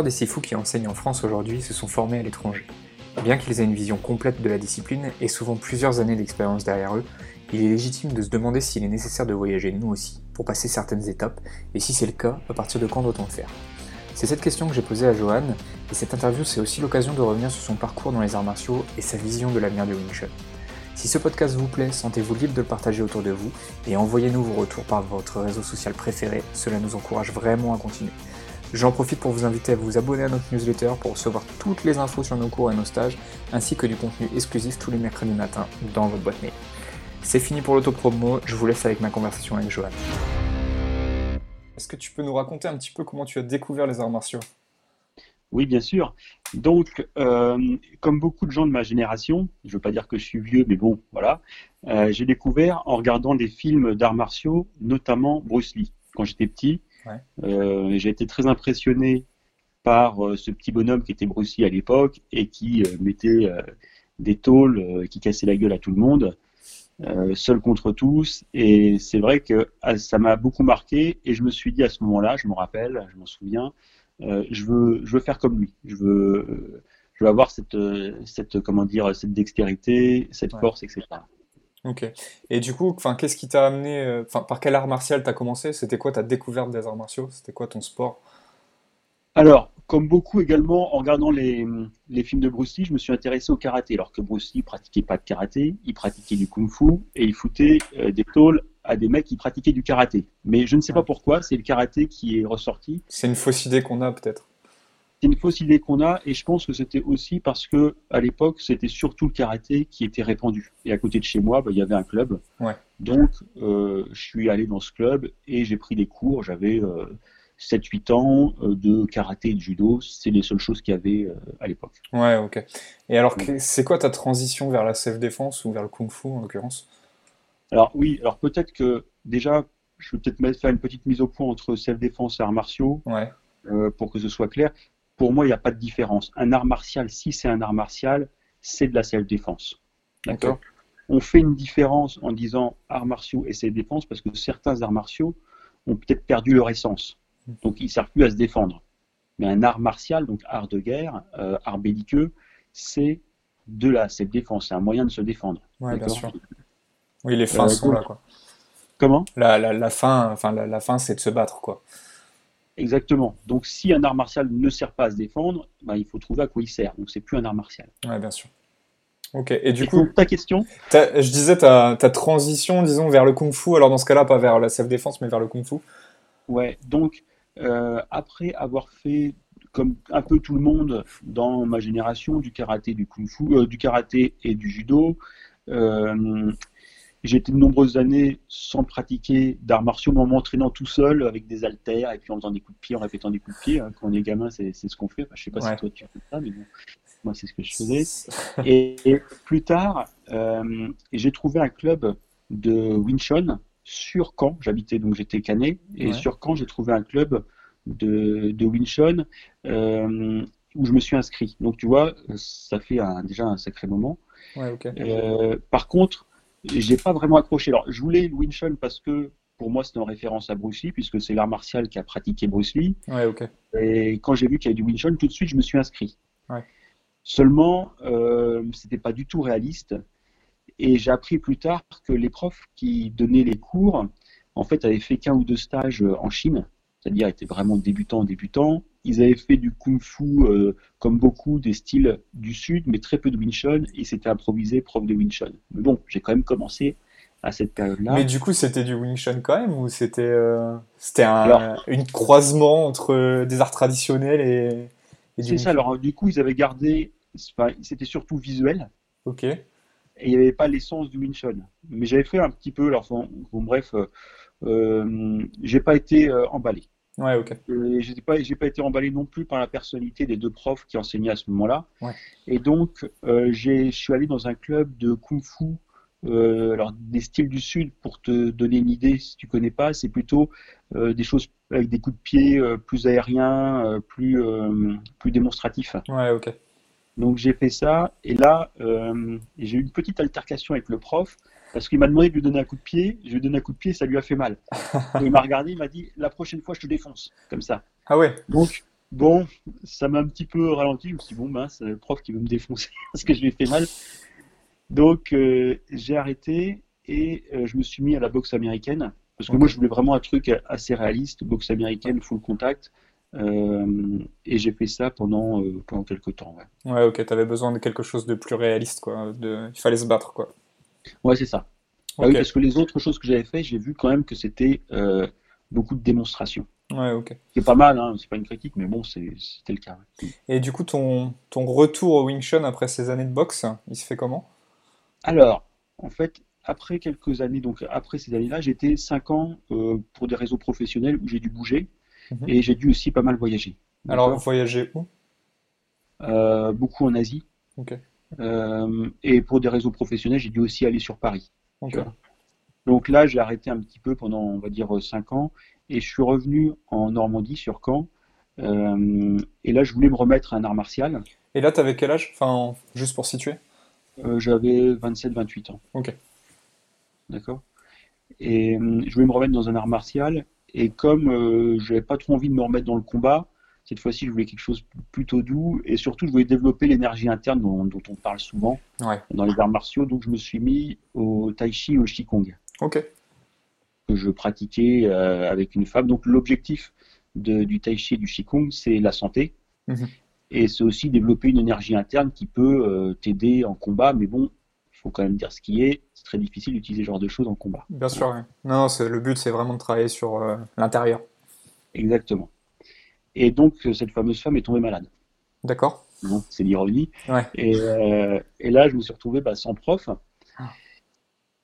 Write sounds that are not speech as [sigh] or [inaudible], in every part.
des Sifu qui enseignent en France aujourd'hui se sont formés à l'étranger. Bien qu'ils aient une vision complète de la discipline et souvent plusieurs années d'expérience derrière eux, il est légitime de se demander s'il est nécessaire de voyager nous aussi pour passer certaines étapes, et si c'est le cas, à partir de quand doit-on le faire? C'est cette question que j'ai posée à Johan, et cette interview c'est aussi l'occasion de revenir sur son parcours dans les arts martiaux et sa vision de l'avenir du Wing Chun. Si ce podcast vous plaît, sentez-vous libre de le partager autour de vous et envoyez-nous vos retours par votre réseau social préféré, cela nous encourage vraiment à continuer. J'en profite pour vous inviter à vous abonner à notre newsletter pour recevoir toutes les infos sur nos cours et nos stages, ainsi que du contenu exclusif tous les mercredis matins dans votre boîte mail. C'est fini pour l'autopromo, je vous laisse avec ma conversation avec Johan. Est-ce que tu peux nous raconter un petit peu comment tu as découvert les arts martiaux? Oui, bien sûr. Donc, euh, comme beaucoup de gens de ma génération, je ne veux pas dire que je suis vieux, mais bon, voilà, euh, j'ai découvert en regardant des films d'arts martiaux, notamment Bruce Lee. Quand j'étais petit, euh, j'ai été très impressionné par ce petit bonhomme qui était Bruce Lee à l'époque et qui mettait des tôles, qui cassait la gueule à tout le monde. seul contre tous. Et c'est vrai que ah, ça m'a beaucoup marqué. Et je me suis dit à ce moment-là, je me rappelle, je m'en souviens, euh, je veux, je veux faire comme lui. Je veux, je veux avoir cette, cette, comment dire, cette dextérité, cette force, etc. Ok. Et du coup, enfin, qu'est-ce qui t'a amené, euh, enfin, par quel art martial t'as commencé? C'était quoi ta découverte des arts martiaux? C'était quoi ton sport? Alors, comme beaucoup également, en regardant les, les, films de Bruce Lee, je me suis intéressé au karaté. Alors que Bruce Lee pratiquait pas de karaté, il pratiquait du kung-fu et il foutait euh, des tôles à des mecs qui pratiquaient du karaté. Mais je ne sais pas pourquoi, c'est le karaté qui est ressorti. C'est une fausse idée qu'on a peut-être. C'est une fausse idée qu'on a, et je pense que c'était aussi parce que à l'époque, c'était surtout le karaté qui était répandu. Et à côté de chez moi, bah, il y avait un club. Ouais. Donc, euh, je suis allé dans ce club et j'ai pris des cours. J'avais euh, 7-8 ans euh, de karaté et de judo. C'est les seules choses qu'il y avait euh, à l'époque. Ouais, ok. Et alors, c'est quoi ta transition vers la self-défense ou vers le kung-fu en l'occurrence? Alors oui, alors peut-être que déjà, je vais peut-être faire une petite mise au point entre self-défense et arts martiaux, euh, pour que ce soit clair. Pour moi, il n'y a pas de différence. Un art martial, si c'est un art martial, c'est de la self-défense. D'accord On fait une différence en disant arts martiaux et self-défense parce que certains arts martiaux ont peut-être perdu leur essence. Donc ils ne servent plus à se défendre. Mais un art martial, donc art de guerre, euh, art belliqueux, c'est de la self-défense, c'est un moyen de se défendre. Ouais, bien sûr. Oui, les fins euh, sont là, quoi. Comment? La, la, fin, enfin, la, fin c'est de se battre, quoi. Exactement. Donc, si un art martial ne sert pas à se défendre, ben, il faut trouver à quoi il sert. Donc, c'est plus un art martial. Oui, bien sûr. Ok. Et du coup, ta question Je disais ta, ta, transition, disons, vers le kung-fu. Alors, dans ce cas-là, pas vers la self-défense, mais vers le kung-fu. Ouais. Donc, euh, après avoir fait comme un peu tout le monde dans ma génération, du karaté, du kung-fu, euh, du karaté et du judo. Euh, j'ai été de nombreuses années sans pratiquer d'arts martiaux, en m'entraînant tout seul avec des haltères et puis en faisant des coups de pied, en répétant des coups de pied. Hein. Quand on est gamin, c'est ce qu'on fait. Je je sais pas si toi tu fais ça, mais bon, moi c'est ce que je faisais. [laughs] Et, plus tard, euh, j'ai trouvé un club de Winchon sur Caen. J'habitais donc j'étais canet et sur Caen j'ai trouvé un club de, de Winchon euh, où je me suis inscrit. Donc tu vois, ça fait déjà un sacré moment. Ouais, euh, par contre, j'ai pas vraiment accroché. Alors, je voulais le Wing Chun parce que pour moi, c'était en référence à Bruce Lee, puisque c'est l'art martial qui a pratiqué Bruce Lee. Ouais, ok. Et quand j'ai vu qu'il y avait du Wing Chun, tout de suite, je me suis inscrit. Ouais. Seulement, euh, c'était pas du tout réaliste. Et j'ai appris plus tard que les profs qui donnaient les cours, en fait, avaient fait qu'un ou deux stages en Chine, c'est-à-dire étaient vraiment débutants, débutants, ils avaient fait du kung-fu euh, comme beaucoup des styles du sud, mais très peu de Wing Chun, et c'était improvisé prof de Wing Chun. Mais bon, j'ai quand même commencé à cette période-là. Mais du coup, c'était du Wing Chun quand même, ou c'était euh, c'était un une croisement entre euh, des arts traditionnels et, C'est ça, alors du coup, ils avaient gardé, c'était surtout visuel. Ok. Et il n'y avait pas l'essence du Wing Chun. Mais j'avais fait un petit peu, alors bon, bref, euh, j'ai pas été emballé. Ouais, ok. Pas, j'ai pas été emballé non plus par la personnalité des deux profs qui enseignaient à ce moment-là. Ouais. Et donc, euh, je suis allé dans un club de kung-fu. Euh, alors, des styles du Sud, pour te donner une idée, si tu connais pas, c'est plutôt euh, des choses avec des coups de pied plus aériens, plus, plus démonstratifs. Ouais, ok. Donc, j'ai fait ça. Et là, j'ai eu une petite altercation avec le prof parce qu'il m'a demandé de lui donner un coup de pied. Je lui ai donné un coup de pied, ça lui a fait mal. [laughs] Et il m'a regardé, il m'a dit La prochaine fois, je te défonce. Comme ça. Ah ouais Donc, Bon, ça m'a un petit peu ralenti. Je me suis dit, bon, ben, c'est le prof qui veut me défoncer [laughs] parce que je lui ai fait mal. Donc, euh, j'ai arrêté et euh, je me suis mis à la boxe américaine. Parce que moi, je voulais vraiment un truc assez réaliste, boxe américaine, full contact. Euh, et j'ai fait ça pendant, euh, pendant quelques temps. Ouais, Ouais, ok, t'avais besoin de quelque chose de plus réaliste, quoi. De... Il fallait se battre, quoi. Ouais, c'est ça. Ah oui, parce que les autres choses que j'avais fait, j'ai vu quand même que c'était euh, beaucoup de démonstrations. Ouais, ok. C'est pas mal, hein, c'est pas une critique, mais bon, c'était le cas. Et du coup, ton, ton retour au Wing Chun après ces années de boxe, il se fait comment? Alors, en fait, après quelques années, donc après ces années-là, j'étais 5 ans euh, pour des réseaux professionnels où j'ai dû bouger Mhm. et j'ai dû aussi pas mal voyager. Alors, voyager où? Euh, beaucoup en Asie. Ok. Euh, et pour des réseaux professionnels, j'ai dû aussi aller sur Paris. Ok. tu vois. Donc là, j'ai arrêté un petit peu pendant, on va dire, 5 ans et je suis revenu en Normandie, sur Caen. Euh, et là, je voulais me remettre à un art martial. Et là, t'avais quel âge? Enfin, juste pour situer. Euh, j'avais 27-28 ans. Ok. D'accord? Et euh, je voulais me remettre dans un art martial. Et comme euh, j'avais pas trop envie de me remettre dans le combat, cette fois-ci, je voulais quelque chose de plutôt doux. Et surtout, je voulais développer l'énergie interne dont, dont on parle souvent Ouais. dans les arts martiaux. Donc, je me suis mis au tai chi et au qigong Ok. que je pratiquais euh, avec une femme. Donc, l'objectif du tai chi et du qigong, c'est la santé. Mhm. Et c'est aussi développer une énergie interne qui peut euh, t'aider en combat. Mais bon, il faut quand même dire ce qui est. C'est très difficile d'utiliser ce genre de choses en combat. Bien sûr, ouais. Non, le but, c'est vraiment de travailler sur euh, l'intérieur. Exactement. Et donc, euh, cette fameuse femme est tombée malade. D'accord? C'est l'ironie. Ouais. Et, euh, et là, je me suis retrouvé bah, sans prof. Ah.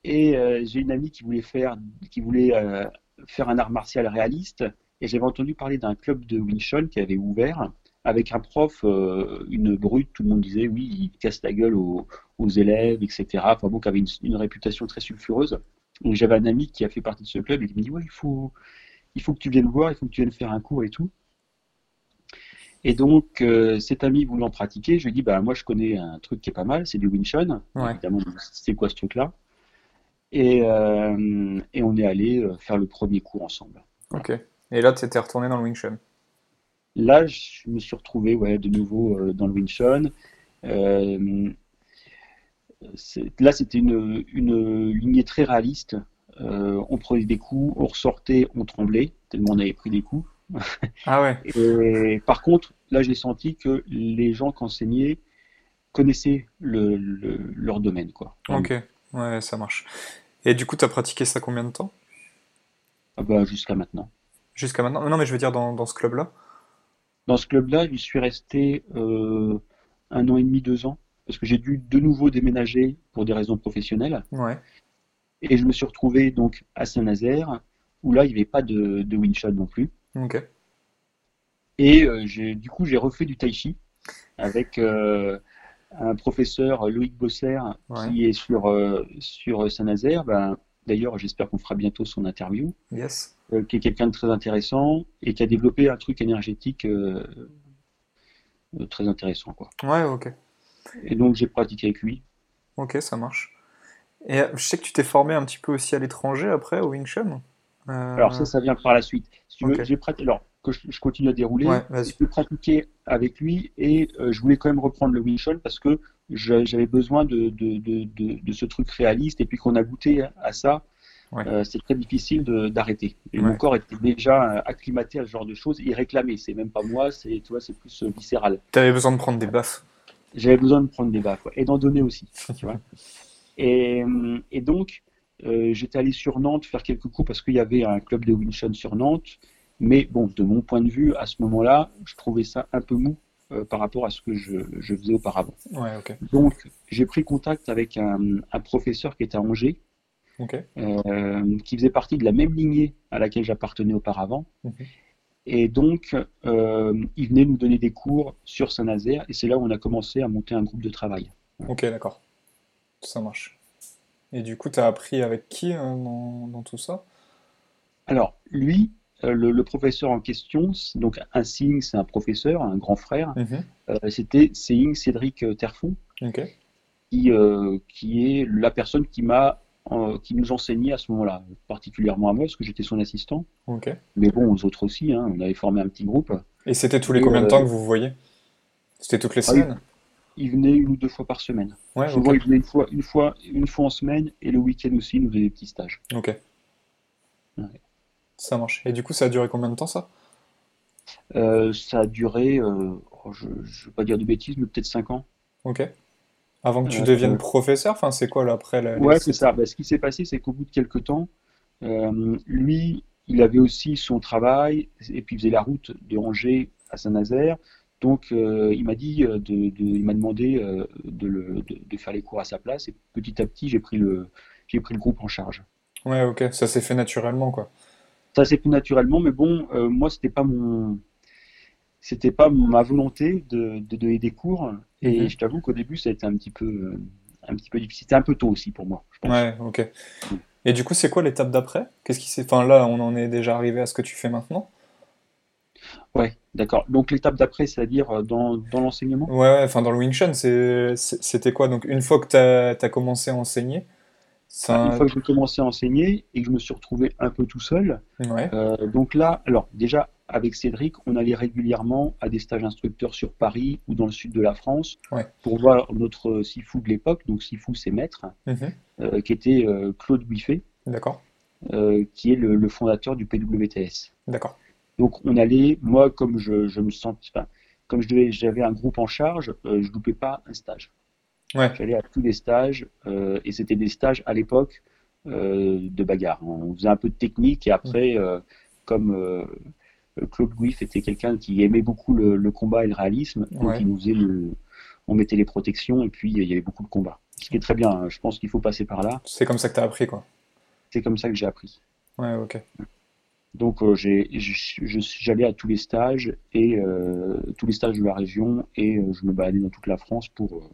Et euh, j'ai une amie qui voulait faire, qui voulait euh, faire un art martial réaliste. Et j'avais entendu parler d'un club de Wing Chun qui avait ouvert avec un prof, une brute. Tout le monde disait oui, il casse la gueule aux, aux élèves, etc. Enfin bon, qui avait une, une réputation très sulfureuse. Donc j'avais un ami qui a fait partie de ce club et qui me dit ouais, il faut, il faut que tu viennes voir, il faut que tu viennes faire un cours et tout. Et donc, euh, cet ami voulant pratiquer, je lui ai dit, bah, moi, je connais un truc qui est pas mal, c'est du Wing Chun. Ouais. Évidemment, c'est quoi ce truc-là? Et, euh, et on est allé euh, faire le premier cours ensemble. Ok. Et là, t'étais retourné dans le Wing Chun? Là, je me suis retrouvé ouais, de nouveau euh, dans le Wing Chun. Là, c'était une, une lignée très réaliste. On prenait des coups, on ressortait, on tremblait, tellement on avait pris des coups. Ah ouais. [laughs] Et par contre, là, j'ai senti que les gens qui enseignaient connaissaient le, le- leur domaine, quoi. Ok. Ouais, ça marche. Et du coup, t'as pratiqué ça combien de temps? Ah bah, jusqu'à maintenant. Jusqu'à maintenant? Non, mais je veux dire dans, dans ce club-là? Dans ce club-là, j'y suis resté euh, un an et demi, deux ans, parce que j'ai dû de nouveau déménager pour des raisons professionnelles. Ouais. Et je me suis retrouvé donc à Saint-Nazaire, où là, il n'y avait pas de, de non plus. Et euh, j'ai, du coup, j'ai refait du Tai Chi avec euh, un professeur, Loïc Bosser, Ouais. qui est sur, euh, sur Saint-Nazaire. Ben, d'ailleurs, j'espère qu'on fera bientôt son interview, Yes. euh, qui est quelqu'un de très intéressant et qui a développé un truc énergétique euh, très intéressant, quoi. Ouais, ok. Et donc, j'ai pratiqué avec lui. Ok, ça marche. Et je sais que tu t'es formé un petit peu aussi à l'étranger après au Wing Chun? Euh, Alors ça, ça vient par la suite. Si tu veux, Ok. j'ai pratiqué. Alors que je, je continue à dérouler, Ouais, j'ai pratiqué avec lui et euh, je voulais quand même reprendre le Wing Chun parce que j'avais besoin de, de, de, ce truc réaliste et puis qu'on a goûté à ça. Ouais. euh, c'est très difficile d'arrêter. Ouais. mon corps était déjà acclimaté à ce genre de choses. Il réclamait. C'est même pas moi. C'est tu plus viscéral. T'avais besoin de prendre des baffes. J'avais besoin de prendre des baffes et d'en donner aussi. tu vois. [laughs] Et, et donc, euh, j'étais allé sur Nantes faire quelques coups parce qu'il y avait un club de Wing Chun sur Nantes. Mais bon, de mon point de vue, à ce moment-là, je trouvais ça un peu mou euh, par rapport à ce que je, je faisais auparavant. Ouais. Donc, j'ai pris contact avec un, un professeur qui était à Angers, euh, qui faisait partie de la même lignée à laquelle j'appartenais auparavant. Mhm. Et donc, euh, il venait nous donner des cours sur Saint-Nazaire, et c'est là où on a commencé à monter un groupe de travail. Ok, d'accord. Ça marche. Et du coup, t'as appris avec qui euh, dans, dans tout ça? Alors, lui, euh, le, le professeur en question, donc un Sing, c'est un professeur, un grand frère, Mhm. euh, c'était Sing Cédric euh, Terfon, qui, euh, qui est la personne qui m'a qui nous enseignait à ce moment-là, particulièrement à moi, parce que j'étais son assistant, mais bon, aux autres aussi, hein, on avait formé un petit groupe. Et c'était tous les Et, combien de temps que vous vous voyez? C'était toutes les ah semaines? Il venait une ou deux fois par semaine. Ouais. Souvent, il venait une fois, une fois, une fois en semaine et le week-end aussi, il nous faisait des petits stages. Ok, Ouais. ça marche. Et du coup, ça a duré combien de temps ça? Euh, ça a duré, euh, oh, je ne veux pas dire de bêtises, mais peut-être cinq ans. Ok. Avant que tu deviennes Euh, professeur, enfin, c'est quoi là après la- ouais, c'est ça. Bah, ce qui s'est passé, c'est qu'au bout de quelques temps, lui, il avait aussi son travail et puis il faisait la route de Angers à Saint-Nazaire. Donc, euh, il m'a dit euh, de, de- il m'a demandé euh, de, le- de- de faire les cours à sa place. Et petit à petit, j'ai pris le, j'ai pris le groupe en charge. Ouais, ok, ça s'est fait naturellement, quoi. Ça s'est fait naturellement, mais bon, euh, moi, c'était pas mon, c'était pas ma volonté de, donner des cours. Et Mhm. je t'avoue qu'au début, ça a été un petit peu, un petit peu difficile. C'était un peu tôt aussi pour moi, je pense. Ouais, ok. Et du coup, c'est quoi l'étape d'après? Qu'est-ce qui s'est... Enfin, là, on en est déjà arrivé à ce que tu fais maintenant? Ouais, d'accord. Donc l'étape d'après, c'est-à-dire euh, dans, dans l'enseignement? Ouais, enfin, dans le Wing Chun, c'était quoi? Donc, une fois que t'as, t'as commencé à enseigner, Une fois que j'ai commencé à enseigner et que je me suis retrouvé un peu tout seul, Ouais, euh, donc là, alors déjà avec Cédric, on allait régulièrement à des stages instructeurs sur Paris ou dans le sud de la France Ouais. pour voir notre Sifu de l'époque, donc Sifu c'est maître, Mhm. euh, qui était euh, Claude Buffet, D'accord, euh, qui est le, le fondateur du PWTS. d'accord. Donc on allait, moi comme je, je me sentais, enfin, comme j'avais un groupe en charge, euh, je loupais pas un stage. Ouais, J'allais à tous les stages euh, et c'était des stages à l'époque euh, de bagarre. On faisait un peu de technique et après, euh, comme Claude Guif était quelqu'un qui aimait beaucoup le, le combat et le réalisme, donc Ouais. il nous faisait le, on mettait les protections et puis il y avait beaucoup de combats. Ce qui est très bien. hein. Je pense qu'il faut passer par là. c'est comme ça que t'as appris, quoi. C'est comme ça que j'ai appris. Ouais, ok. Donc euh, j'allais à tous les stages et euh, tous les stages de la région et euh, je me baladais dans toute la France pour euh,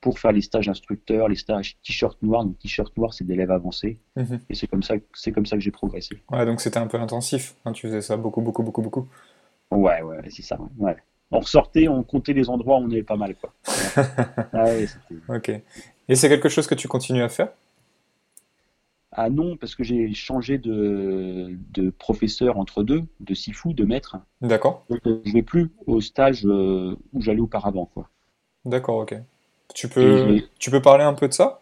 pour faire les stages instructeurs, les stages t-shirt noir. Donc t-shirt noir, c'est d'élèves avancés Mhm. et c'est comme ça, c'est comme ça que j'ai progressé. Ouais, donc c'était un peu intensif. Hein, tu faisais ça beaucoup, beaucoup, beaucoup, beaucoup. Ouais, ouais, c'est ça. ouais. On ressortait, on comptait les endroits où on avait pas mal, quoi. [laughs] Ouais, Ok. Et c'est quelque chose que tu continues à faire? Ah non, parce que j'ai changé de, de professeur entre deux, de sifu, de maître. D'accord, Donc euh, je vais plus au stage euh, où j'allais auparavant, quoi. d'accord, ok. Tu peux, tu peux parler un peu de ça?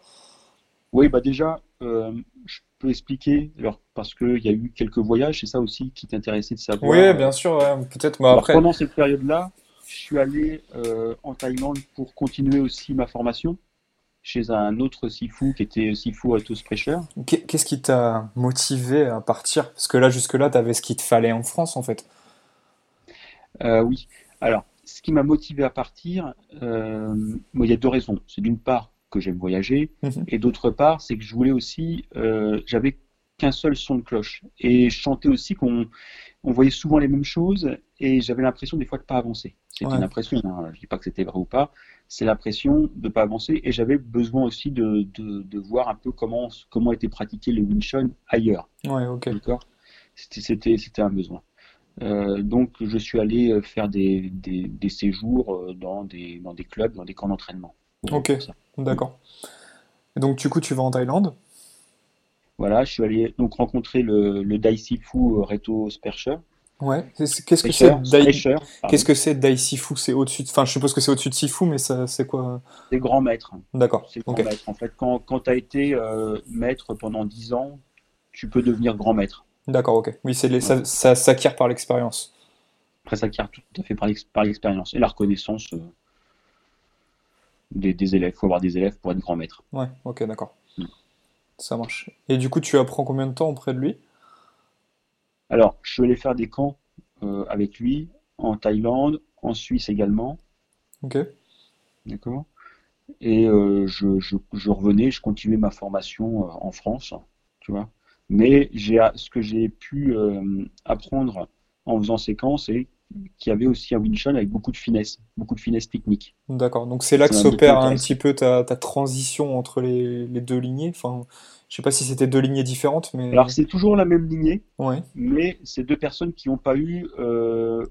Oui, bah déjà, euh, je peux expliquer, alors, parce qu'il y a eu quelques voyages, c'est ça aussi qui t'intéressait de savoir. Oui, bien sûr, ouais, peut-être. Bah alors, après, pendant cette période-là, je suis allé euh, en Thaïlande pour continuer aussi ma formation chez un autre sifu qui était sifu Auto Sprecher. qu'est- qu'est-ce qui t'a motivé à partir? Parce que là, jusque-là, t'avais ce qu'il te fallait en France, en fait. Euh, oui, alors, ce qui m'a motivé à partir, euh, bon, il y a deux raisons. C'est d'une part que j'aime voyager, Mhm. et d'autre part, c'est que je voulais aussi, euh, j'avais qu'un seul son de cloche. Et je chantais aussi qu'on on voyait souvent les mêmes choses, et j'avais l'impression des fois de pas avancer. C'était Ouais. une impression, hein, je dis pas que c'était vrai ou pas, c'est l'impression de pas avancer, et j'avais besoin aussi de, de, de voir un peu comment, comment était pratiqué le Wing Chun ailleurs. Ouais, ok. D'accord? C'était, c'était, c'était un besoin. Euh, donc, je suis allé faire des, des, des séjours euh, dans des, dans des clubs, dans des camps d'entraînement. Ok. D'accord. Et donc, du coup, tu vas en Thaïlande? Voilà, je suis allé donc rencontrer le, le Dai Sifu Reto Spercher. Ouais. Qu'est-ce que c'est. Qu'est-ce que c'est Dai Sifu? C'est au-dessus de... Enfin, je suppose que c'est au-dessus de Sifu, mais c'est quoi? C'est grand maître. D'accord. C'est grand Ok. maître. En fait, quand, quand tu as été euh, maître pendant 10 ans, tu peux devenir grand maître. D'accord, ok. Oui, c'est les... ça, ça s'acquiert par l'expérience. Après, ça acquiert tout à fait par l'ex- par l'expérience et la reconnaissance euh, des, des élèves. Il faut avoir des élèves pour être grand maître. Ouais, ok, d'accord. Mm. Ça marche. Et du coup, tu apprends combien de temps auprès de lui? Alors, je suis allé faire des camps euh, avec lui en Thaïlande, en Suisse également, Ok. d'accord? Et euh, je, je, je revenais, je continuais ma formation euh, en France, tu vois. Mais j'ai, ce que j'ai pu euh, apprendre en faisant ces camps, c'est qu'il y avait aussi un Wing Chun avec beaucoup de finesse, beaucoup de finesse technique. D'accord. Donc c'est là que s'opère un petit peu ta, ta transition entre les, les deux lignées. Enfin, je sais pas si c'était deux lignées différentes, mais Alors, c'est toujours la même lignée, ouais. mais c'est deux personnes qui n'ont pas eu, euh,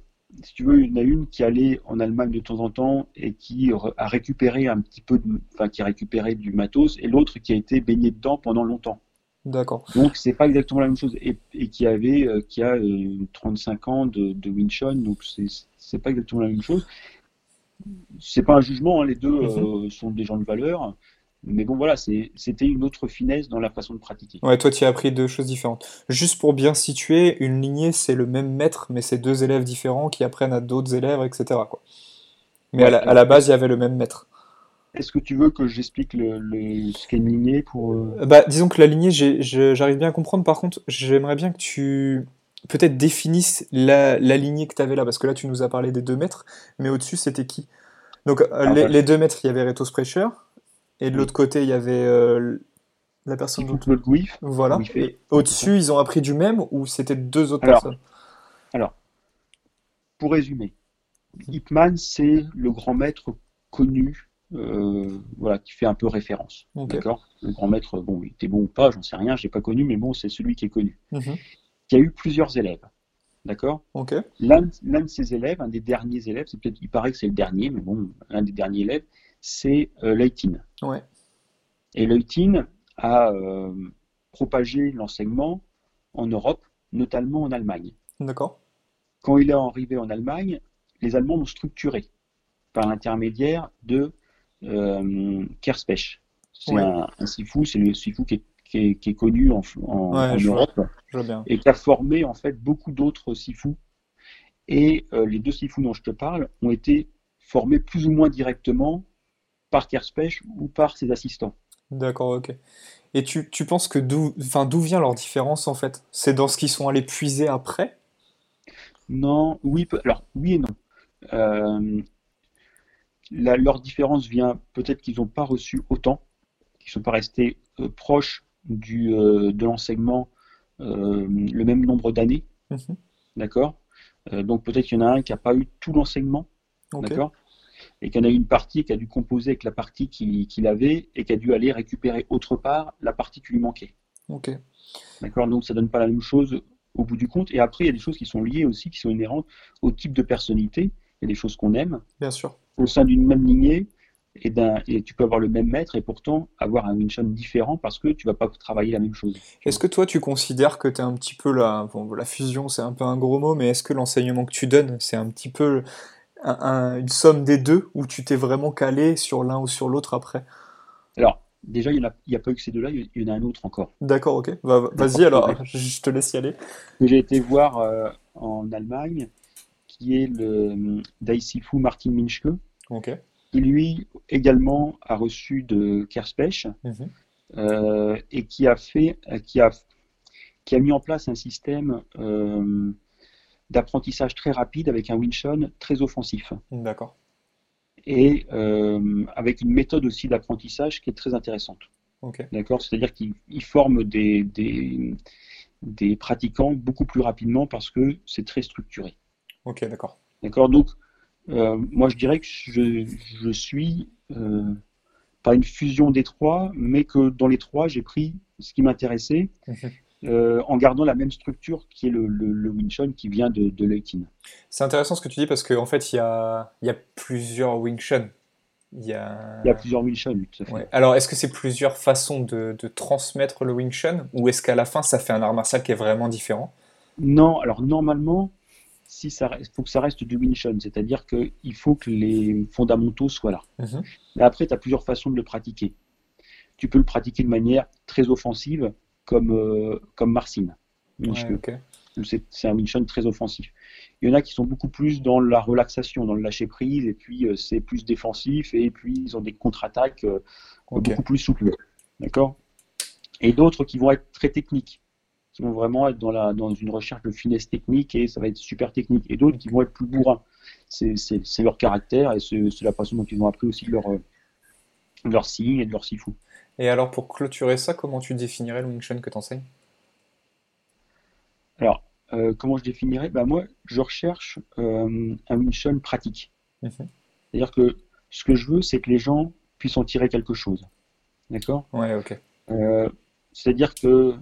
si tu veux, il y en a une qui allait en Allemagne de temps en temps et qui a récupéré un petit peu, de, enfin qui a récupéré du matos, et l'autre qui a été baigné dedans pendant longtemps. D'accord. Donc c'est pas exactement la même chose. Et, et qui avait euh, qui a euh, 35 ans de, de Winchon, donc c'est c'est pas exactement la même chose. C'est pas un jugement, hein, les deux Mhm. euh, sont des gens de valeur. Mais bon voilà, c'était une autre finesse dans la façon de pratiquer. Ouais, toi, tu as appris deux choses différentes. Juste pour bien situer, une lignée, c'est le même maître, mais c'est deux élèves différents qui apprennent à d'autres élèves, etc., quoi. Mais à la base, il y avait le même maître. Est-ce que tu veux que j'explique le, le, ce qu'est une lignée pour... euh, Euh, Bah, disons que la lignée, j'arrive bien à comprendre. Par contre, j'aimerais bien que tu peut-être définisses la, la lignée que tu avais là, parce que là, tu nous as parlé des deux maîtres, mais au-dessus, c'était qui? Donc, euh, les, voilà. les deux maîtres, il y avait Reto Sprecher, et de Oui. l'autre côté, il y avait euh, la personne dont... Guif, Voilà. Au-dessus, ils ont appris du même, ou c'était deux autres Alors, personnes? alors, pour résumer, Ip Man, c'est le grand maître connu, euh, voilà, qui fait un peu référence. D'accord? Le grand maître, bon, il était bon ou pas, j'en sais rien, je l'ai pas connu, mais bon, c'est celui qui est connu. Mhm. Qui a eu plusieurs élèves. D'accord? Ok. L'un l'un de ses élèves, un des derniers élèves, c'est peut-être, il paraît que c'est le dernier, mais bon, l'un des derniers élèves, c'est euh, Leitin. Ouais. Et Leitin a euh, propagé l'enseignement en Europe, notamment en Allemagne. D'accord. Quand il est arrivé en Allemagne, les Allemands l'ont structuré par l'intermédiaire de euh, Kerspech. C'est Ouais. un, un sifu, c'est le sifu qui est, qui est- qui est connu en, en- Ouais, en je vois. Europe vois et qui a formé en fait beaucoup d'autres sifus. Et euh, les deux sifus dont je te parle ont été formés plus ou moins directement par Kerspech ou par ses assistants. D'accord, ok. Et tu, tu penses que d'où, vient leur différence en fait? C'est dans ce qu'ils sont allés puiser après? Non, oui, alors oui et non. Euh, la- leur différence vient peut-être qu'ils n'ont pas reçu autant, qu'ils ne sont pas restés euh, proches du, euh, de l'enseignement euh, le même nombre d'années, Mhm. d'accord? Donc peut-être qu'il y en a un qui n'a pas eu tout l'enseignement, d'accord? Et qu'il y en a une partie qui a dû composer avec la partie qu'il avait et qui a dû aller récupérer autre part la partie qui lui manquait. Ok. D'accord? Donc ça donne pas la même chose au bout du compte. Et après, il y a des choses qui sont liées aussi, qui sont inhérentes au type de personnalité. Il y a des choses qu'on aime Bien sûr. Au sein d'une même lignée. Et, d'un, et tu peux avoir le même maître et pourtant avoir un Winchon différent parce que tu vas pas travailler la même chose. Est-ce que toi tu considères que tu es un petit peu la, bon, la fusion, c'est un peu un gros mot, mais est-ce que l'enseignement que tu donnes, c'est un petit peu un- un- une somme des deux, ou tu t'es vraiment calé sur l'un ou sur l'autre après? Alors, déjà, il n'y a, pas eu que ces deux-là, il y en a un autre encore. D'accord, ok. Va- vas-y alors, [laughs] je te laisse y aller. J'ai été voir euh, en Allemagne, qui est le Daisifu Martin Minschke, Ok. qui lui également a reçu de Kerspech Mhm. euh, et qui a fait, euh, qui a, qui a mis en place un système euh, d'apprentissage très rapide avec un Winchon très offensif D'accord. et euh, avec une méthode aussi d'apprentissage qui est très intéressante. D'accord? C'est-à-dire qu'il il forme des, des, des pratiquants beaucoup plus rapidement parce que c'est très structuré. Ok, d'accord. D'accord? Donc, euh, moi, je dirais que je, je suis euh, pas une fusion des trois, mais que dans les trois, j'ai pris ce qui m'intéressait Mhm. euh, en gardant la même structure qui est le, le, le qui vient de, de Leighton. C'est intéressant ce que tu dis parce qu'en fait, il y a, il y a plusieurs Wing Chun. Il y a... Il y a plusieurs Winchon, tout à fait. Ouais. Alors, est-ce que c'est plusieurs façons de, de transmettre le Wing Chun ou est-ce qu'à la fin, ça fait un art martial qui est vraiment différent? Non, alors normalement, si ça faut que ça reste du Winchon, c'est-à-dire qu'il faut que les fondamentaux soient là. Mhm. Mais après, tu as plusieurs façons de le pratiquer. Tu peux le pratiquer de manière très offensive, comme, euh, comme Marcin. Ouais, c'est un Winchon très offensif. Il y en a qui sont beaucoup plus dans la relaxation, dans le lâcher prise, et puis euh, c'est plus défensif, et puis ils ont des contre-attaques euh, beaucoup plus souples. D'accord? Et d'autres qui vont être très techniques, qui vont vraiment être dans, la, dans une recherche de finesse technique, et ça va être super technique. Et d'autres qui vont être plus bourrins. C'est leur caractère, et c'est la façon dont ils ont appris aussi leur, euh, leur signe et de leur sifu. Et alors, pour clôturer ça, comment tu définirais le Wing Chun que tu enseignes? Alors, euh, comment je définirais? Ben Moi, je recherche euh, un Winchon pratique. Mhm. C'est-à-dire que ce que je veux, c'est que les gens puissent en tirer quelque chose. D'accord? Ouais, ok. Euh, C'est-à-dire que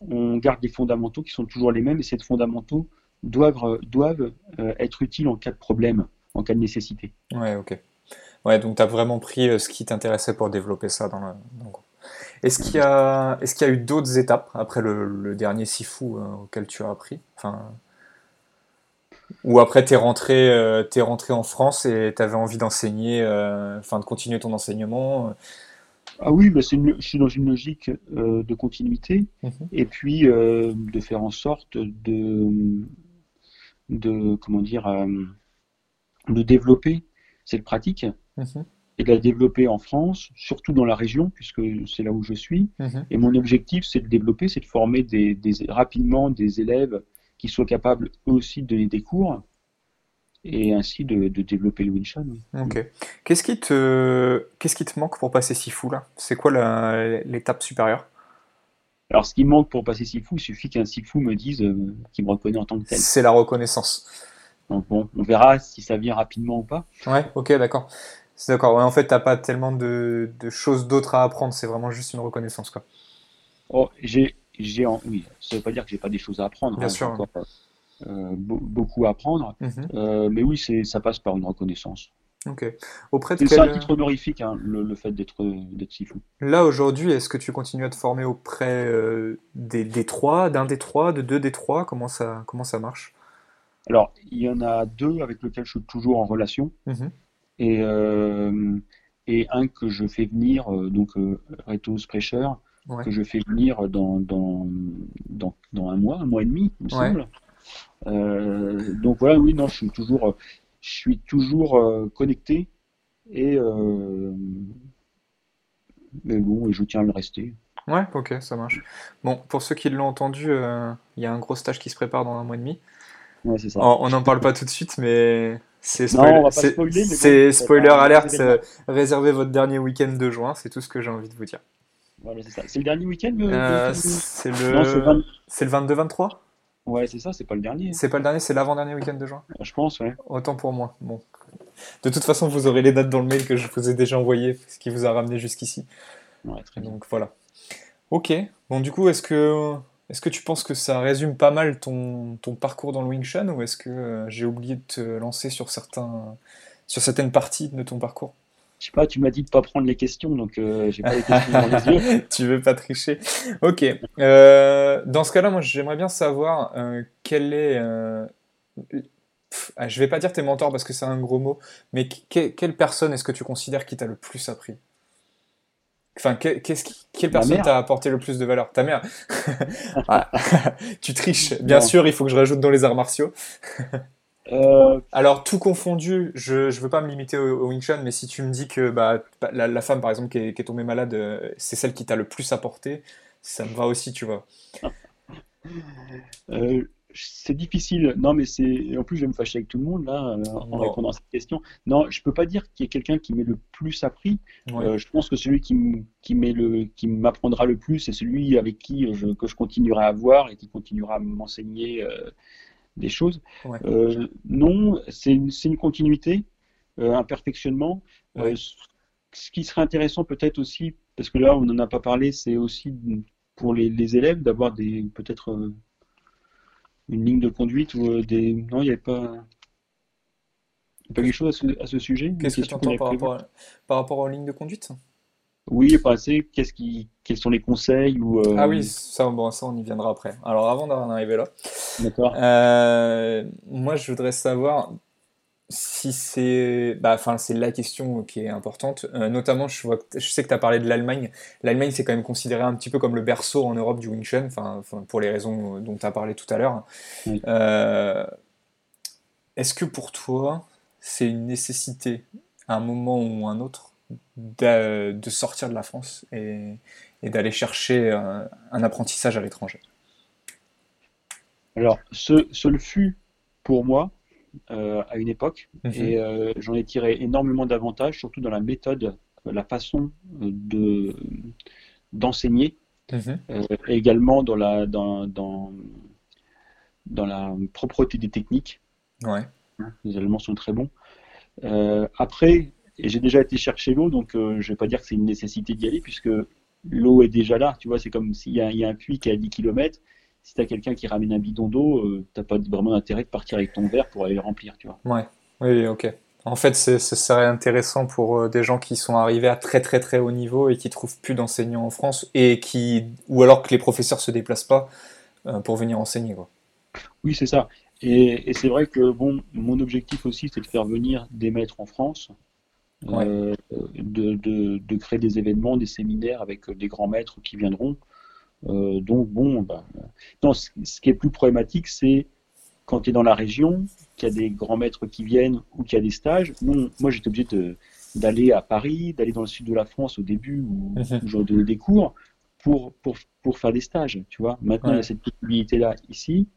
on garde des fondamentaux qui sont toujours les mêmes, et ces fondamentaux doivent, euh, doivent euh, être utiles en cas de problème, en cas de nécessité. Ouais, ok. Ouais, donc tu as vraiment pris euh, ce qui t'intéressait pour développer ça dans le. Est-ce qu'il y a, est-ce qu'il y a eu d'autres étapes après le, dernier Sifu auquel tu as appris? Enfin, Ou après, tu es, rentré, euh, rentré en France et tu avais envie d'enseigner, enfin de continuer ton enseignement? Ah oui, bah je suis dans une logique de continuité mhm. et puis de faire en sorte de, de comment dire, de développer cette pratique. Mhm et de la développer en France, surtout dans la région, puisque c'est là où je suis. Mhm. Et mon objectif, c'est de développer, c'est de former des, rapidement des élèves qui soient capables eux aussi de donner des cours et ainsi de, développer le Winshan. Ok. Qu'est-ce qui te, qu'est-ce qui te manque pour passer Sifu là? C'est quoi l'étape supérieure? Alors, ce qui manque pour passer Sifu, il suffit qu'un Sifu me dise euh, qu'il me reconnaît en tant que tel. C'est la reconnaissance. Donc bon, on verra si ça vient rapidement ou pas. Ouais, ok, d'accord. C'est d'accord. en fait, t'as pas tellement de, choses d'autres à apprendre. C'est vraiment juste une reconnaissance, quoi. Oh, j'ai, j'ai, oui. Ça veut pas dire que j'ai pas des choses à apprendre. Bien hein, sûr. Euh, beaucoup à apprendre. Mhm. Euh, mais oui, c'est, ça passe par une reconnaissance. Ok. Auprès de c'est un titre honorifique, hein, le, fait d'être, d'être si fou. Là, aujourd'hui, est-ce que tu continues à te former auprès euh, des, des trois, d'un des trois, de deux des trois? Comment ça, comment ça marche? Alors, il y en a deux avec lesquels je suis toujours en relation. Mhm et, euh, et un que je fais venir, euh, donc euh, Retos Pressure, que je fais venir dans, dans, dans, dans, un mois, un mois et demi, il me semble. Donc voilà, oui, non, je suis toujours, je suis toujours connecté et mais bon, je tiens à le rester. Ouais, ok, ça marche. Bon, pour ceux qui l'ont entendu, il y a un gros stage qui se prépare dans un mois et demi. Ouais, c'est ça. On n'en parle pas tout de suite, mais c'est spoiler, spoiler alerte. Euh, réservez votre dernier week-end de juin, c'est tout ce que j'ai envie de vous dire. c'est le dernier week-end euh, C'est le... le 22-23 Ouais, c'est ça, c'est pas le dernier. C'est pas le dernier, c'est l'avant-dernier week-end de juin Je pense, ouais. Autant pour moi. Bon. De toute façon, vous aurez les dates dans le mail que je vous ai déjà envoyé, ce qui vous a ramené jusqu'ici. Ouais, très bien. Donc voilà. Ok. Bon, du coup, est-ce que tu penses que ça résume pas mal ton, ton parcours dans le Wing Chun ou est-ce que euh, j'ai oublié de te lancer sur, certains, sur certaines parties de ton parcours? Je sais pas, tu m'as dit de pas prendre les questions, donc euh, j'ai pas les questions dans les yeux. [laughs] tu veux pas tricher Ok. Euh, dans ce cas-là, moi j'aimerais bien savoir quel est. Ah, je vais pas dire tes mentors parce que c'est un gros mot, mais quelle personne est-ce que tu considères qui t'a le plus appris? Enfin, qu'est-ce qui, quelle personne t'a apporté le plus de valeur? Ta mère. [laughs] [laughs] tu triches. Bien sûr, il faut que je rajoute dans les arts martiaux. Euh, Alors, tout confondu, je ne veux pas me limiter au, Wing Chun, mais si tu me dis que bah, la, femme, par exemple, qui est, tombée malade, euh, c'est celle qui t'a le plus apporté, ça me va aussi, tu vois. Euh, c'est difficile. Non, mais c'est. En plus, je vais me fâcher avec tout le monde là en répondant à cette question. Non, je peux pas dire qu'il y ait quelqu'un qui m'ait le plus appris. Euh, je pense que celui qui, qui le, qui m'apprendra le plus, c'est celui avec qui je, que je continuerai à voir et qui continuera à m'enseigner euh, des choses. non, c'est une, une, continuité, un perfectionnement. ce qui serait intéressant peut-être aussi, parce que là on n'en a pas parlé, c'est aussi pour les, les élèves d'avoir des peut-être une ligne de conduite ou euh, des. Non, il n'y avait pas. Pas quelque chose à ce, sujet Qu'est-ce que tu entends par rapport, par rapport aux lignes de conduite? Oui, c'est qu'est-ce qui, quels sont les conseils ou euh, Ah oui, ça, bon, ça on y viendra après. Alors avant d'en arriver là, D'accord. Euh, moi je voudrais savoir si c'est bah enfin c'est la question qui est importante euh, notamment je vois je sais que tu as parlé de l'Allemagne l'Allemagne c'est quand même considéré un petit peu comme le berceau en Europe du Wing Chun enfin pour les raisons dont tu as parlé tout à l'heure est-ce que pour toi c'est une nécessité à un moment ou un autre de, sortir de la France et, d'aller chercher un, apprentissage à l'étranger alors ce, ce le fut pour moi euh, à une époque mhm. et euh, j'en ai tiré énormément d'avantages, surtout dans la méthode, euh, la façon de d'enseigner, mhm. également dans la dans, dans, dans la propreté des techniques. Ouais. Les Allemands sont très bons. après, et j'ai déjà été chercher l'eau, donc je ne vais pas dire que c'est une nécessité d'y aller, puisque l'eau est déjà là. Tu vois, c'est comme s'il y, y, a un puits qui est à 10 km, si tu as quelqu'un qui ramène un bidon d'eau, tu euh, t'as pas vraiment intérêt de partir avec ton verre pour aller le remplir, tu vois. Ouais, oui, ok. En fait, ce serait intéressant pour euh, des gens qui sont arrivés à très très très haut niveau et qui trouvent plus d'enseignants en France et qui ou alors que les professeurs se déplacent pas euh, pour venir enseigner quoi. Oui, c'est ça. Et, c'est vrai que bon, mon objectif aussi, c'est de faire venir des maîtres en France, euh, de, créer des événements, des séminaires avec des grands maîtres qui viendront. donc bon, bah, ce qui est plus problématique, c'est quand tu es dans la région, qu'il y a des grands maîtres qui viennent ou qu'il y a des stages. moi, j'étais obligé d'aller à Paris, d'aller dans le sud de la France au début où, où je donnais des cours pour, pour, pour, faire des stages. Tu vois, maintenant, il y a cette possibilité-là ici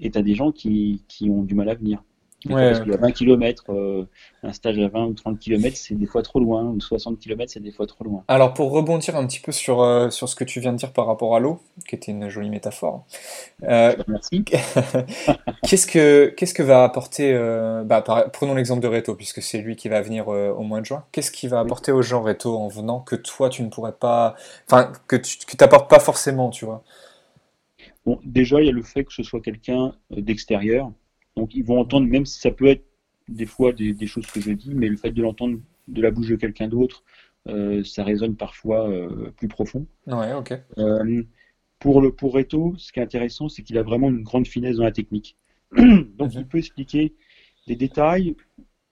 et tu as des gens qui, qui ont du mal à venir. Ouais, parce qu'à 20 km, euh, un stage à 20 ou 30 km, c'est des fois trop loin, ou 60 km, c'est des fois trop loin. Alors, pour rebondir un petit peu sur, euh, sur ce que tu viens de dire par rapport à l'eau, qui était une jolie métaphore. Euh, Merci. [laughs] qu'est-ce, que, qu'est-ce que va apporter, bah, prenons l'exemple de Reto, puisque c'est lui qui va venir au mois de juin. Qu'est-ce qui va apporter aux gens Reto en venant que toi, tu ne pourrais pas, enfin, que tu que t'apportes pas forcément, tu vois? Bon, déjà, il y a le fait que ce soit quelqu'un d'extérieur donc ils vont entendre, même si ça peut être des fois des, choses que je dis, mais le fait de l'entendre de la bouche de quelqu'un d'autre, euh, ça résonne parfois euh, plus profond. Ouais, ok. Euh, pour le pour Reto, ce qui est intéressant, c'est qu'il a vraiment une grande finesse dans la technique. [clears throat] Donc il mhm. peut expliquer des détails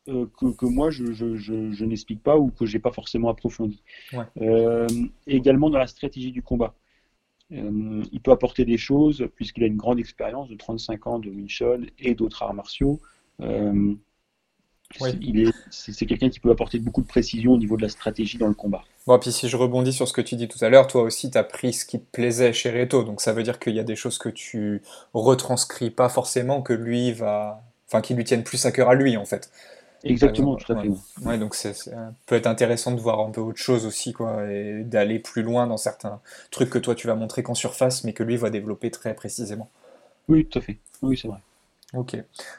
que, moi je, je, n'explique pas ou que j'ai pas forcément approfondi. également dans la stratégie du combat. Euh, il peut apporter des choses puisqu'il a une grande expérience de 35 ans de Wing et d'autres arts martiaux. Euh, c'est quelqu'un qui peut apporter beaucoup de précision au niveau de la stratégie dans le combat. Bon, puis si je rebondis sur ce que tu dis tout à l'heure, toi aussi, tu as pris ce qui te plaisait chez Reto, donc ça veut dire qu'il y a des choses que tu retranscris pas forcément, que lui va, enfin, qui lui tiennent plus à cœur à lui, en fait. Exactement, tout à fait. Ouais, donc c'est peut être intéressant de voir un peu autre chose aussi, quoi, et d'aller plus loin dans certains trucs que toi tu vas montrer qu'en surface, mais que lui va développer très précisément. Oui, tout à fait. Oui, c'est vrai. Ok.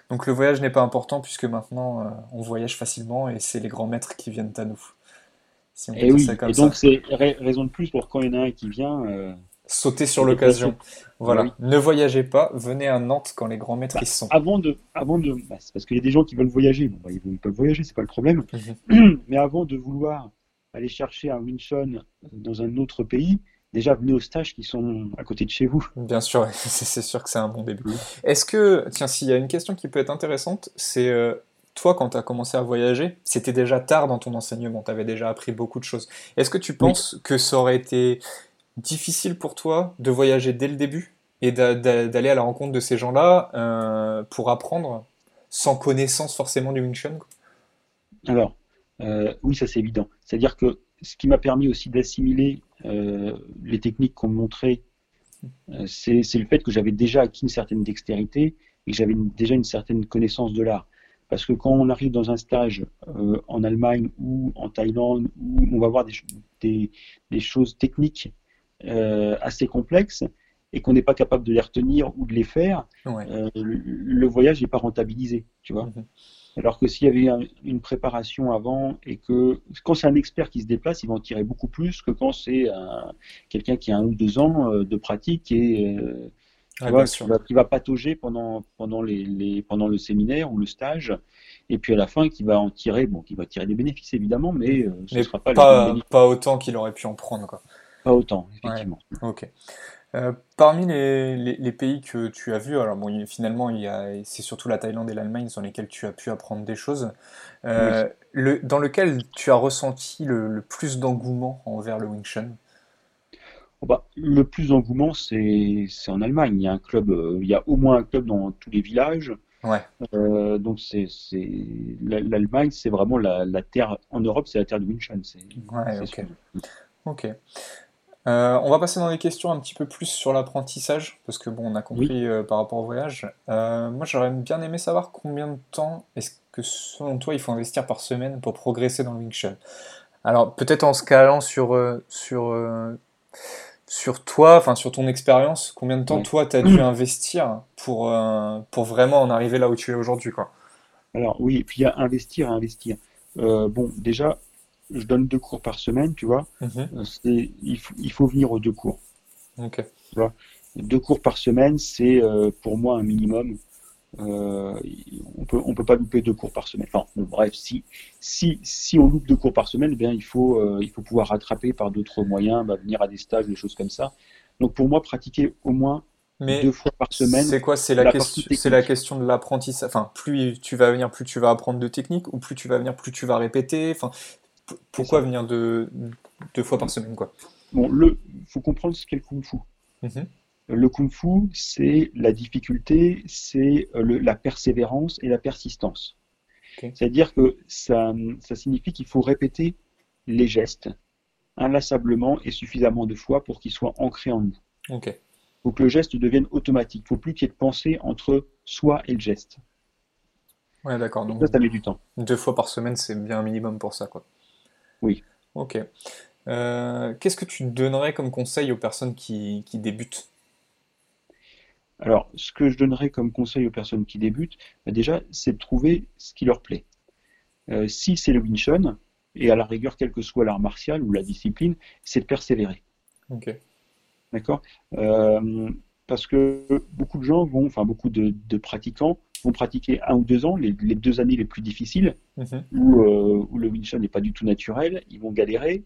Donc le voyage n'est pas important puisque maintenant euh, on voyage facilement et c'est les grands maîtres qui viennent à nous. et oui, et donc c'est raison de plus pour quand il y en a un qui vient. Euh, Sauter sur l'occasion. Voilà. Ne voyagez pas, venez à Nantes quand les grands maîtres y sont. Avant de, avant de, bah, c'est parce qu'il y a des gens qui veulent voyager. Bon, bah, ils peuvent voyager, c'est pas le problème. Mhm. [clears throat] Mais avant de vouloir aller chercher un Winchon dans un autre pays, déjà venez aux stages qui sont à côté de chez vous. Bien sûr, [laughs] c'est sûr que c'est un bon début. Est-ce que, tiens, s'il y a une question qui peut être intéressante, c'est euh, toi, quand tu as commencé à voyager, c'était déjà tard dans ton enseignement, tu avais déjà appris beaucoup de choses. Est-ce que tu penses que ça aurait été difficile pour toi de voyager dès le début et d'aller à la rencontre de ces gens-là euh, pour apprendre sans connaissance forcément du Wing Chun Alors, euh, oui, ça c'est évident. C'est-à-dire que ce qui m'a permis aussi d'assimiler euh, les techniques qu'on me montrait, c'est le fait que j'avais déjà acquis une certaine dextérité et que j'avais déjà une certaine connaissance de l'art. Parce que quand on arrive dans un stage en Allemagne ou en Thaïlande, où on va voir des, des choses techniques euh, assez complexes et qu'on n'est pas capable de les retenir ou de les faire, euh, le, voyage n'est pas rentabilisé, tu vois. Mhm. Alors que s'il y avait une préparation avant et que quand c'est un expert qui se déplace, il va en tirer beaucoup plus que quand c'est quelqu'un qui a un ou deux ans euh, de pratique et qui, va, patauger pendant, pendant, les, pendant le séminaire ou le stage et puis à la fin qui va en tirer, bon, qui va tirer des bénéfices évidemment, mais ce ne sera pas, pas, pas autant qu'il aurait pu en prendre. Quoi. Pas autant, effectivement. ok. Euh, parmi les, les, pays que tu as vus, alors bon, finalement, c'est surtout la Thaïlande et l'Allemagne sur lesquels tu as pu apprendre des choses. Euh, le, dans lequel tu as ressenti le, plus d'engouement envers le Wing Chun? Oh bah, Le plus d'engouement, c'est en Allemagne. Il y a un club, euh, il y a au moins un club dans tous les villages. Ouais. donc c'est l'Allemagne, c'est vraiment la, la, terre en Europe, c'est la terre du Wing Chun. Ouais, ok. Ok. Euh, on va passer dans les questions un petit peu plus sur l'apprentissage, parce que bon, on a compris euh, par rapport au voyage. Euh, moi, j'aurais bien aimé savoir combien de temps est-ce que selon toi il faut investir par semaine pour progresser dans le Wing Chun? Alors, peut-être en se calant sur, sur, sur toi, enfin sur ton expérience, combien de temps toi tu as dû investir pour, pour vraiment en arriver là où tu es aujourd'hui quoi? Alors, oui, puis il y a investir à investir. bon, déjà, je donne deux cours par semaine, tu vois. Mhm. Euh, il, faut, venir aux deux cours. Ok. deux cours par semaine, c'est euh, pour moi un minimum. euh, on peut, on peut pas louper deux cours par semaine. Enfin, bon, bref, si, si, si on loupe deux cours par semaine, eh bien, il faut, euh, il faut pouvoir rattraper par d'autres moyens, bah, venir à des stages, des choses comme ça. Donc, pour moi, pratiquer au moins Mais deux fois par semaine, c'est quoi? C'est la la question, c'est la question de l'apprentissage. Enfin, plus tu vas venir, plus tu vas apprendre de technique, ou plus tu vas venir, plus tu vas répéter. Enfin, C'est pourquoi venir deux, deux fois par semaine, quoi? Bon, le, faut comprendre ce qu'est le kung-fu. Mhm. Le kung-fu, c'est la difficulté, c'est euh, la persévérance et la persistance. C'est-à-dire que ça, ça signifie qu'il faut répéter les gestes inlassablement et suffisamment de fois pour qu'ils soient ancrés en nous. Il faut que le geste devienne automatique. Il ne faut plus qu'il y ait de pensée entre soi et le geste. Ouais, d'accord. Donc, ça, ça met du temps. deux fois par semaine, c'est bien un minimum pour ça, quoi. Oui. Ok. Euh, qu'est-ce que tu donnerais comme conseil aux personnes qui, qui débutent? Alors, ce que je donnerais comme conseil aux personnes qui débutent, bah, déjà, c'est de trouver ce qui leur plaît. Euh, si c'est le Wing Chun, et à la rigueur, quel que soit l'art martial ou la discipline, c'est de persévérer. Ok. D'accord? Euh, parce que beaucoup de gens vont, enfin beaucoup de, de pratiquants vont pratiquer un ou deux ans, les, les deux années les plus difficiles, Mhm. où, euh, où le Chun n'est pas du tout naturel, ils vont galérer.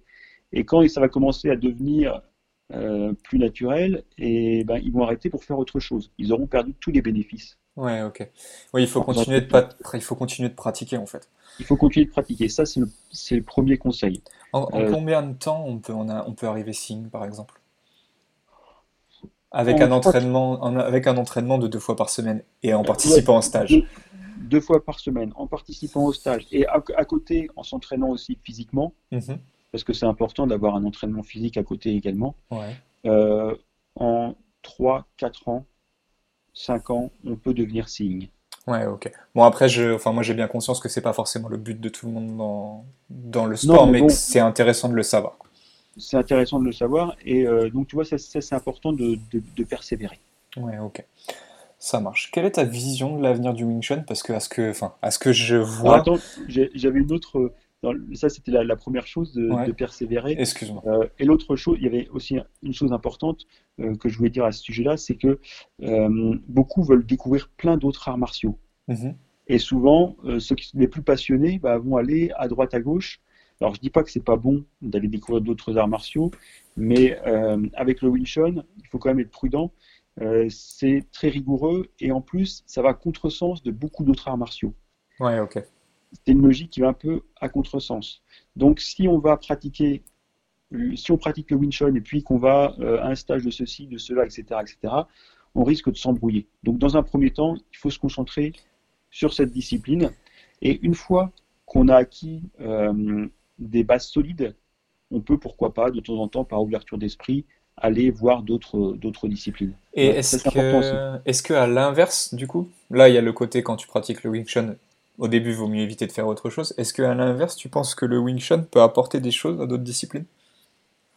Et quand ça va commencer à devenir euh, plus naturel, et ben, ils vont arrêter pour faire autre chose. Ils auront perdu tous les bénéfices. Ouais, ok. Oui, il faut En continuer de pas, il faut continuer de pratiquer, en fait. Il faut continuer de pratiquer. Ça, c'est le, premier conseil. En, en Euh, combien de temps on peut, on a, on peut arriver signe, par exemple? Avec en un entraînement, en- avec un entraînement de deux fois par semaine et en ouais, participant au stage. deux, deux fois par semaine, en participant au stage, et à, à côté, en s'entraînant aussi physiquement, Mhm. parce que c'est important d'avoir un entraînement physique à côté également. Ouais. Euh, en 3, 4 ans, 5 ans, on peut devenir signe. Ouais, ok. Bon, après, je, enfin, moi, j'ai bien conscience que c'est pas forcément le but de tout le monde dans, dans le Non, sport, mais mais bon, c'est intéressant de le savoir. C'est intéressant de le savoir. Et euh, donc, tu vois, ça, ça, c'est important de, de- de persévérer. Ouais, ok. Ça marche. Quelle est ta vision de l'avenir du Wing Chun? Parce que, à ce que, enfin, à ce que je Alors, vois, attends, j'avais une autre. euh, ça, c'était la, la première chose de, persévérer. excuse-moi. Euh, et l'autre chose, il y avait aussi une chose importante euh, que je voulais dire à ce sujet-là, c'est que beaucoup veulent découvrir plein d'autres arts martiaux. Mhm. Et souvent, ceux qui sont les plus passionnés bah, vont aller à droite, à gauche. Alors, je dis pas que c'est pas bon d'aller découvrir d'autres arts martiaux, mais euh, avec le Wing Chun, il faut quand même être prudent. Euh, c'est très rigoureux et en plus, ça va à contresens de beaucoup d'autres arts martiaux. Ouais, ok. C'est une logique qui va un peu à contresens. Donc, si on va pratiquer, si on pratique le Wing Chun et puis qu'on va euh, à un stage de ceci, de cela, etc., etc., on risque de s'embrouiller. Donc, dans un premier temps, il faut se concentrer sur cette discipline. Et une fois qu'on a acquis euh, des bases solides, on peut, pourquoi pas, de temps en temps, par ouverture d'esprit, aller voir d'autres d'autres disciplines. Et Ouais, est-ce que, est-ce que à l'inverse, du coup, là, il y a le côté quand tu pratiques le Wing Chun, au début, il vaut mieux éviter de faire autre chose. Est-ce que à l'inverse, tu penses que le Wing Chun peut apporter des choses à d'autres disciplines?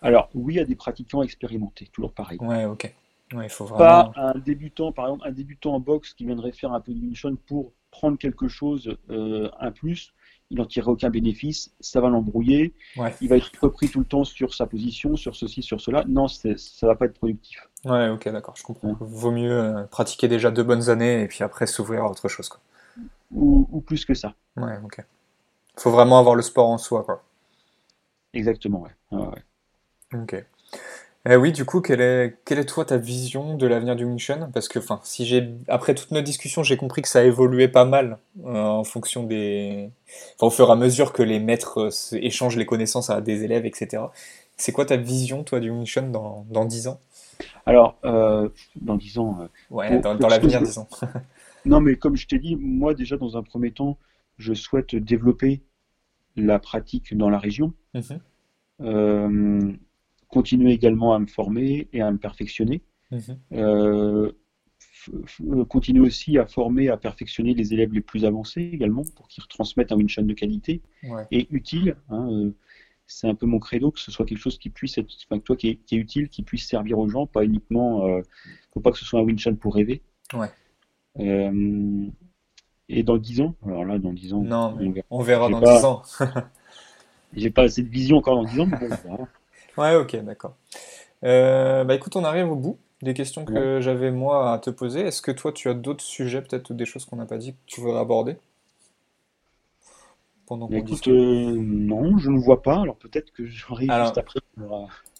Alors, oui, à des pratiquants expérimentés, toujours pareil. Ouais, ok. Ouais, il faut Pas vraiment. un débutant, par exemple, un débutant en boxe qui viendrait faire un peu de Wing Chun pour prendre quelque chose, euh, un plus, il n'en tirerait aucun bénéfice, ça va l'embrouiller, Ouais, il va être repris tout le temps sur sa position, sur ceci, sur cela. Non, ça va pas être productif. ouais, ok, d'accord, je comprends. Vaut mieux euh, pratiquer déjà deux bonnes années et puis après s'ouvrir à autre chose, quoi. Ou, ou plus que ça. Ouais, ok. Faut vraiment avoir le sport en soi, quoi. Exactement, ouais. Ouais, ouais. Ok. Eh oui, du coup, quelle est, quelle est toi ta vision de l'avenir du Wing Chun? Parce que, enfin, si j'ai, après toute notre discussion, j'ai compris que ça évoluait pas mal euh, en fonction des, enfin, au fur et à mesure que les maîtres euh, échangent les connaissances à des élèves, etc. C'est quoi ta vision, toi, du Wing Chun dans, dans 10 ans? Alors, euh, dans 10 ans, Ouais, pour, dans, l'avenir, je... disons. [laughs] Non, mais comme je t'ai dit, moi déjà, dans un premier temps, je souhaite développer la pratique dans la région. Euh, continuer également à me former et à me perfectionner. Euh, f- continuer aussi à former, à perfectionner les élèves les plus avancés également pour qu'ils retransmettent un Wing Chun de qualité Ouais, et utile. hein, euh, c'est un peu mon credo que ce soit quelque chose qui puisse être, enfin, toi qui est, qui est utile, qui puisse servir aux gens, pas uniquement, euh, faut pas que ce soit un Wing Chun pour rêver. ouais. Euh, et dans 10 ans, alors là, dans 10 ans, Non, on verra. on verra dans pas, 10 ans. [laughs] j'ai pas assez de vision encore dans 10 ans, mais bon, on verra. Ouais, ok, d'accord. Euh, bah écoute, on arrive au bout des questions que j'avais moi à te poser. Est-ce que toi, tu as d'autres sujets peut-être ou des choses qu'on n'a pas dit que tu voudrais aborder? Pendant qu'on Écoute, euh, non, je ne vois pas. Alors peut-être que j'arrive juste après.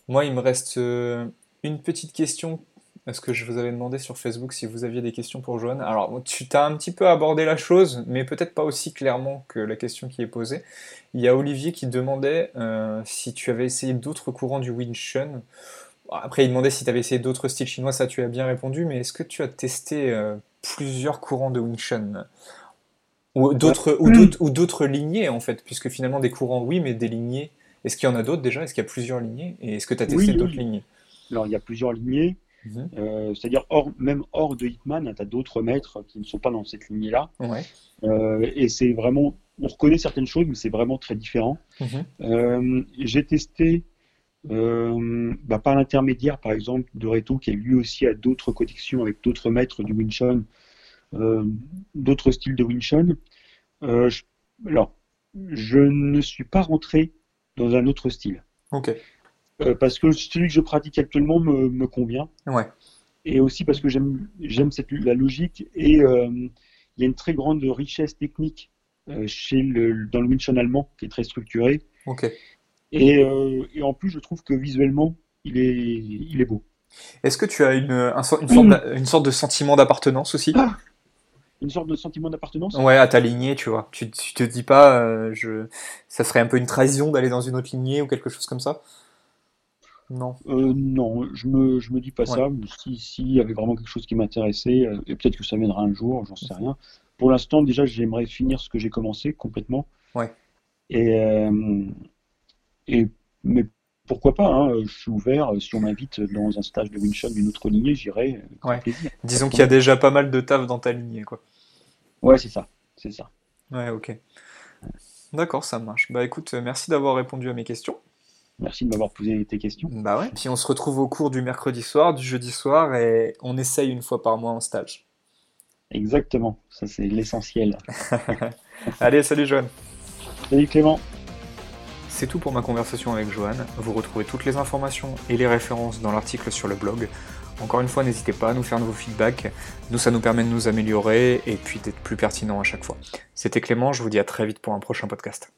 Moi, il me reste euh, une petite question est-ce que je vous avais demandé sur Facebook si vous aviez des questions pour Joanne. Alors, tu t'as un petit peu abordé la chose, mais peut-être pas aussi clairement que la question qui est posée. Il y a Olivier qui demandait euh, si tu avais essayé d'autres courants du Wing Chun. Après, il demandait si tu avais essayé d'autres styles chinois, ça tu as bien répondu, mais est-ce que tu as testé euh, plusieurs courants de Wing Chun? Ou d'autres ou d'autres lignées, en fait, puisque finalement, des courants, oui, mais des lignées. Est-ce qu'il y en a d'autres déjà? Est-ce qu'il y a plusieurs lignées? Et est-ce que tu as testé d'autres lignées? Alors, il y a plusieurs lignées. Euh, c'est-à-dire hors, même hors de Hitman, tu as d'autres maîtres qui ne sont pas dans cette lignée-là. Euh, et c'est vraiment, on reconnaît certaines choses, mais c'est vraiment très différent. Mhm. Euh, j'ai testé bah, par l'intermédiaire, par exemple, de Reto, qui lui aussi à d'autres connexions avec d'autres maîtres du Wing Chun, d'autres styles de Wing Chun. alors, je ne suis pas rentré dans un autre style. Ok. Euh, parce que celui que je pratique actuellement me, me convient. Ouais. Et aussi parce que j'aime cette la logique et euh, il y a une très grande richesse technique euh, chez le, dans le Winchon allemand qui est très structuré. Ok. Et, et, en plus, je trouve que visuellement, il est, il est beau. Est-ce que tu as une, une, sorte, une sorte de sentiment d'appartenance aussi? Ah une sorte de sentiment d'appartenance? Ouais, à ta lignée, tu vois. Tu, tu te dis pas, je, ça serait un peu une trahison d'aller dans une autre lignée ou quelque chose comme ça? Non. Euh, non, je me, je me dis pas ça. Si, s'il y avait vraiment quelque chose qui m'intéressait, euh, et peut-être que ça viendra un jour, j'en sais rien. Pour l'instant, déjà, j'aimerais finir ce que j'ai commencé complètement. Ouais. Et, euh, et mais pourquoi pas hein, Je suis ouvert. Si on m'invite dans un stage de Winshot d'une autre lignée, j'irai. Ouais. Disons qu'il y a déjà pas mal de taf dans ta lignée, quoi. Ouais, c'est ça, c'est ça. Ouais, ok. D'accord, ça marche. Bah écoute, merci d'avoir répondu à mes questions. Merci de m'avoir posé tes questions. Bah ouais. Puis on se retrouve au cours du mercredi soir, du jeudi soir, et on essaye une fois par mois en stage. Exactement, ça c'est l'essentiel. [laughs] Allez, salut Joanne. Salut Clément. C'est tout pour ma conversation avec Joanne. Vous retrouvez toutes les informations et les références dans l'article sur le blog. Encore une fois, n'hésitez pas à nous faire vos feedbacks. Nous, ça nous permet de nous améliorer et puis d'être plus pertinent à chaque fois. C'était Clément, je vous dis à très vite pour un prochain podcast.